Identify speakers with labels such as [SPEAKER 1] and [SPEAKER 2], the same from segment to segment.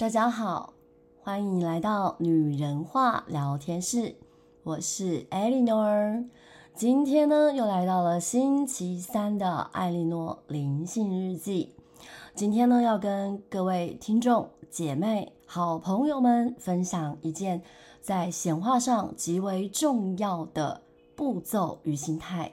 [SPEAKER 1] 大家好，欢迎来到女人话聊天室，我是艾莉诺。今天呢，又来到了星期三的艾莉诺灵性日记。今天呢，要跟各位听众、姐妹、好朋友们分享一件在显化上极为重要的步骤与心态。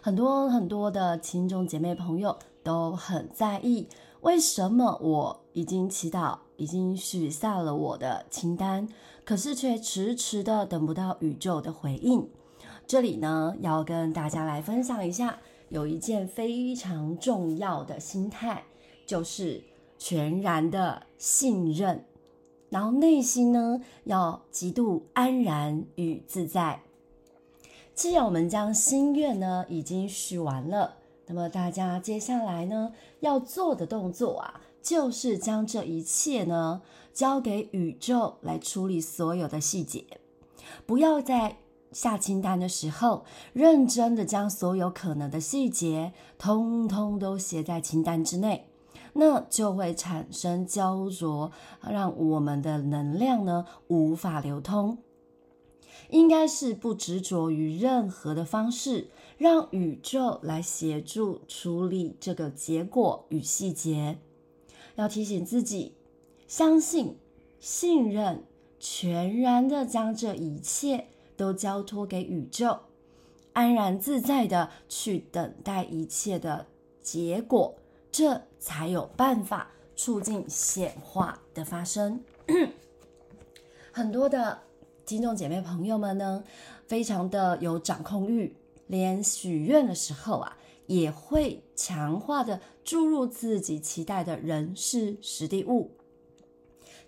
[SPEAKER 1] 很多很多的听众姐妹朋友都很在意。为什么我已经祈祷，已经许下了我的清单，可是却迟迟的等不到宇宙的回应？这里呢，要跟大家来分享一下，有一件非常重要的心态，就是全然的信任，然后内心呢，要极度安然与自在。既然我们将心愿呢，已经许完了。那么大家接下来呢，要做的动作啊，就是将这一切呢交给宇宙来处理所有的细节，不要在下清单的时候认真的将所有可能的细节通通都写在清单之内，那就会产生焦灼，让我们的能量呢无法流通。应该是不执着于任何的方式，让宇宙来协助处理这个结果与细节。要提醒自己，相信、信任，全然的将这一切都交托给宇宙，安然自在的去等待一切的结果，这才有办法促进显化的发生。很多的。听众姐妹朋友们呢，非常的有掌控欲，连许愿的时候啊，也会强化的注入自己期待的人事时地物。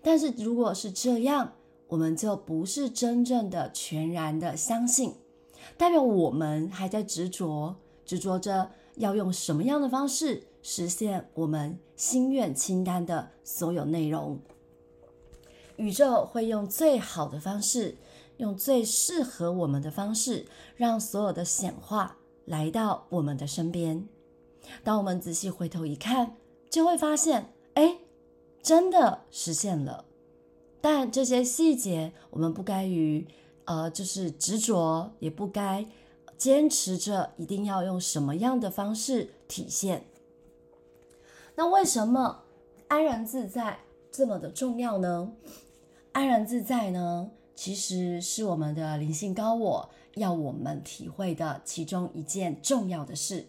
[SPEAKER 1] 但是如果是这样，我们就不是真正的全然的相信，代表我们还在执着，执着着要用什么样的方式实现我们心愿清单的所有内容。宇宙会用最好的方式，用最适合我们的方式，让所有的显化来到我们的身边。当我们仔细回头一看，就会发现，哎，真的实现了。但这些细节，我们不该于，呃，就是执着，也不该坚持着一定要用什么样的方式体现。那为什么安然自在这么的重要呢？安然自在呢，其实是我们的灵性高我要我们体会的其中一件重要的事。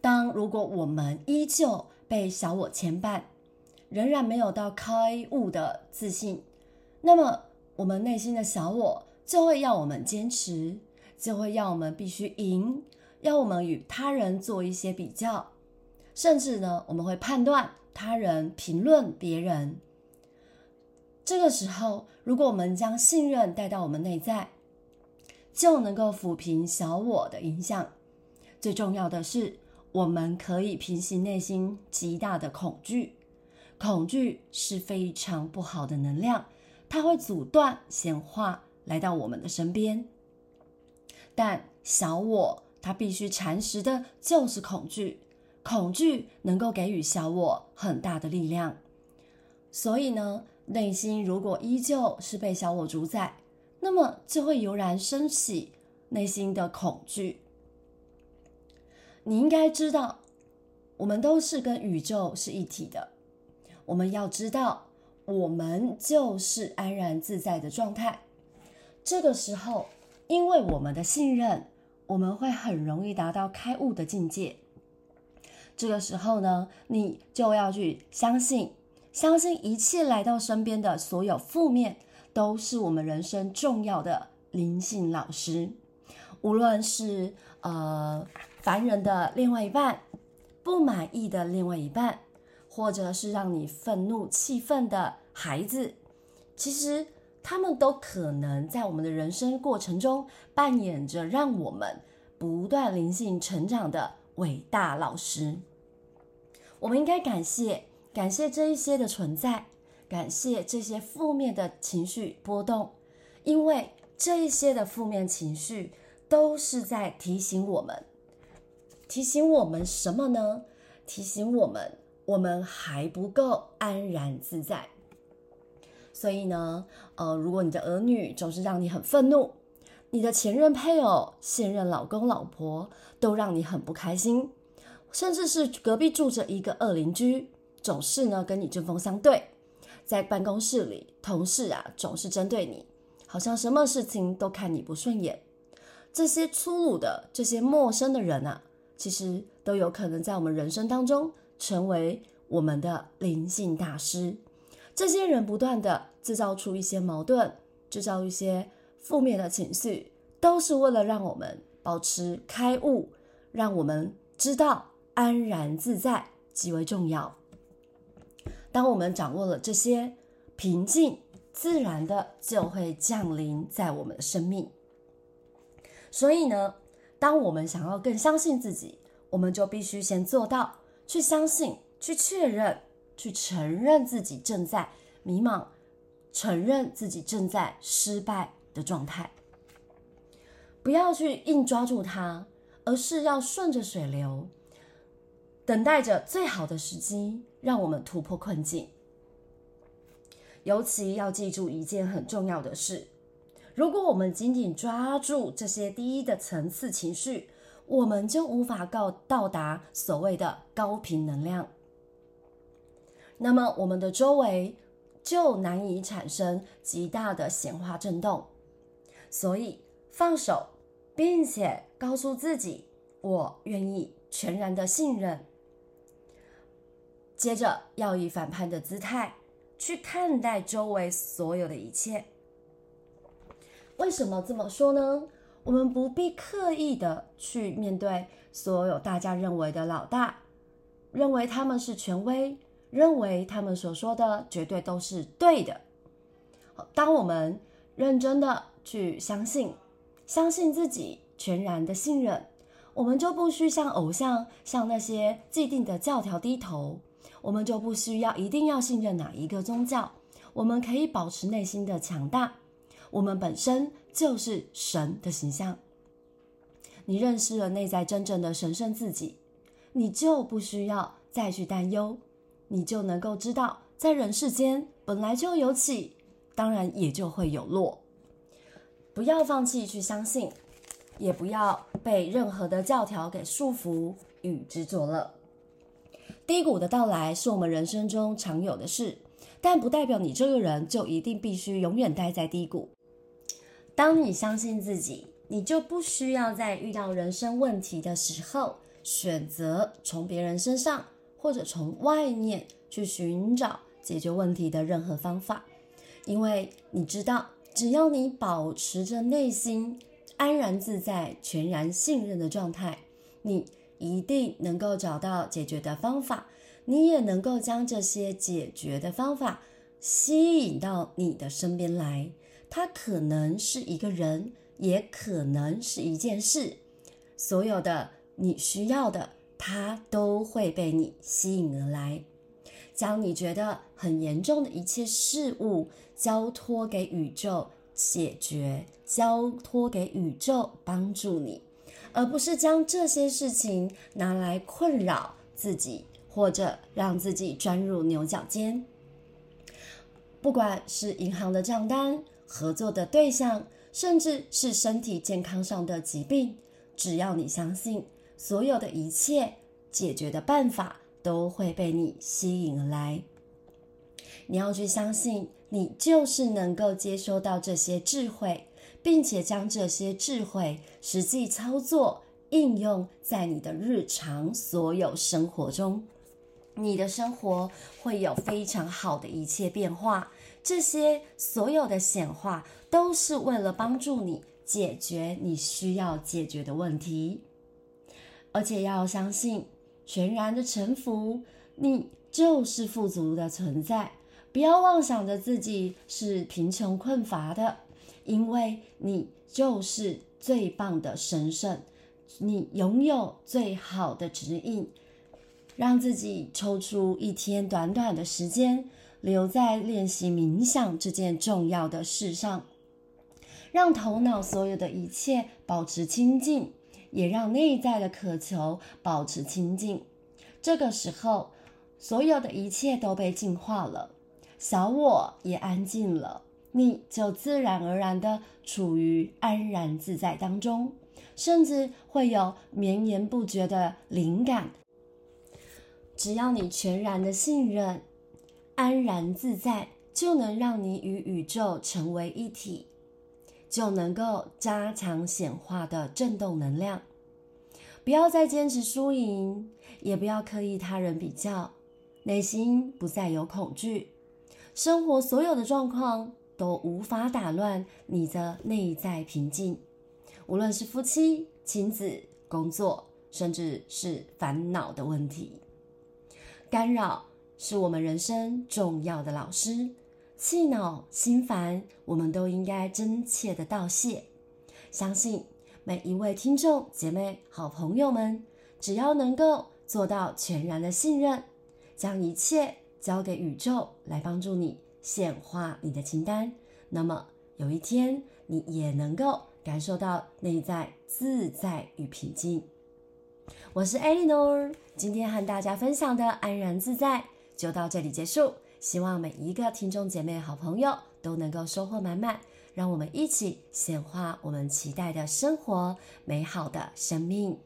[SPEAKER 1] 当如果我们依旧被小我牵绊，仍然没有到开悟的自信，那么我们内心的小我就会要我们坚持，就会要我们必须赢，要我们与他人做一些比较，甚至呢，我们会判断他人、评论别人。这个时候，如果我们将信任带到我们内在，就能够抚平小我的影响。最重要的是，我们可以平息内心极大的恐惧。恐惧是非常不好的能量，它会阻断显化来到我们的身边。但小我它必须蚕食的就是恐惧，恐惧能够给予小我很大的力量。所以呢，内心如果依旧是被小我主宰，那么就会油然升起内心的恐惧。你应该知道，我们都是跟宇宙是一体的。我们要知道，我们就是安然自在的状态。这个时候，因为我们的信任，我们会很容易达到开悟的境界。这个时候呢，你就要去相信。相信一切来到身边的所有负面，都是我们人生重要的灵性老师。无论是呃烦人的另外一半，不满意的另外一半，或者是让你愤怒气愤的孩子，其实他们都可能在我们的人生过程中扮演着让我们不断灵性成长的伟大老师。我们应该感谢。感谢这一些的存在，感谢这些负面的情绪波动，因为这一些的负面情绪都是在提醒我们，提醒我们什么呢？提醒我们，我们还不够安然自在。所以呢，呃，如果你的儿女总是让你很愤怒，你的前任配偶、现任老公老婆都让你很不开心，甚至是隔壁住着一个恶邻居，总是呢跟你针锋相对，在办公室里，同事啊总是针对你，好像什么事情都看你不顺眼。这些粗鲁的、这些陌生的人啊，其实都有可能在我们人生当中成为我们的灵性大师。这些人不断地制造出一些矛盾，制造一些负面的情绪，都是为了让我们保持开悟，让我们知道安然自在极为重要。当我们掌握了这些，平静自然的就会降临在我们的生命。所以呢，当我们想要更相信自己，我们就必须先做到去相信、去确认。去承认自己正在迷茫，承认自己正在失败的状态，不要去硬抓住它，而是要顺着水流，等待着最好的时机，让我们突破困境。尤其要记住一件很重要的事：如果我们紧紧抓住这些低的层次情绪，我们就无法到到达所谓的高频能量。那么，我们的周围就难以产生极大的显化震动。所以，放手，并且告诉自己：“我愿意全然的信任。”接着，要以反叛的姿态去看待周围所有的一切。为什么这么说呢？我们不必刻意的去面对所有大家认为的老大，认为他们是权威。认为他们所说的绝对都是对的。当我们认真的去相信，相信自己，全然的信任，我们就不需向偶像、向那些既定的教条低头。我们就不需要一定要信任哪一个宗教。我们可以保持内心的强大。我们本身就是神的形象。你认识了内在真正的神圣自己，你就不需要再去担忧。你就能够知道，在人世间本来就有起，当然也就会有落。不要放弃去相信，也不要被任何的教条给束缚与执着了。低谷的到来是我们人生中常有的事，但不代表你这个人就一定必须永远待在低谷。当你相信自己，你就不需要在遇到人生问题的时候，选择从别人身上。或者从外面去寻找解决问题的任何方法，因为你知道，只要你保持着内心安然自在、全然信任的状态，你一定能够找到解决的方法，你也能够将这些解决的方法吸引到你的身边来。它可能是一个人，也可能是一件事，所有的你需要的。它都会被你吸引而来，将你觉得很严重的一切事物交托给宇宙解决，交托给宇宙帮助你，而不是将这些事情拿来困扰自己，或者让自己钻入牛角尖。不管是银行的账单、合作的对象，甚至是身体健康上的疾病，只要你相信。所有的一切解决的办法都会被你吸引来。你要去相信，你就是能够接收到这些智慧，并且将这些智慧实际操作应用在你的日常所有生活中。你的生活会有非常好的一切变化。这些所有的显化都是为了帮助你解决你需要解决的问题。而且要相信，全然的臣服，你就是富足的存在。不要妄想着自己是贫穷困乏的，因为你就是最棒的神圣，你拥有最好的指引。让自己抽出一天短短的时间，留在练习冥想这件重要的事上，让头脑所有的一切保持清净。也让内在的渴求保持清净。这个时候，所有的一切都被净化了，小我也安静了，你就自然而然的处于安然自在当中，甚至会有绵延不绝的灵感。只要你全然的信任，安然自在，就能让你与宇宙成为一体，就能够加强显化的振动能量。不要再坚持输赢，也不要刻意他人比较。内心不再有恐惧，生活所有的状况都无法打乱你的内在平静。无论是夫妻、亲子、工作，甚至是烦恼的问题，干扰是我们人生重要的老师。气恼、心烦，我们都应该真切的道谢。相信每一位听众、姐妹、好朋友们，只要能够做到全然的信任。将一切交给宇宙来帮助你显化你的清单，那么有一天你也能够感受到内在自在与平静。我是 Eleanor，今天和大家分享的安然自在就到这里结束。希望每一个听众姐妹、好朋友都能够收获满满，让我们一起显化我们期待的生活，美好的生命。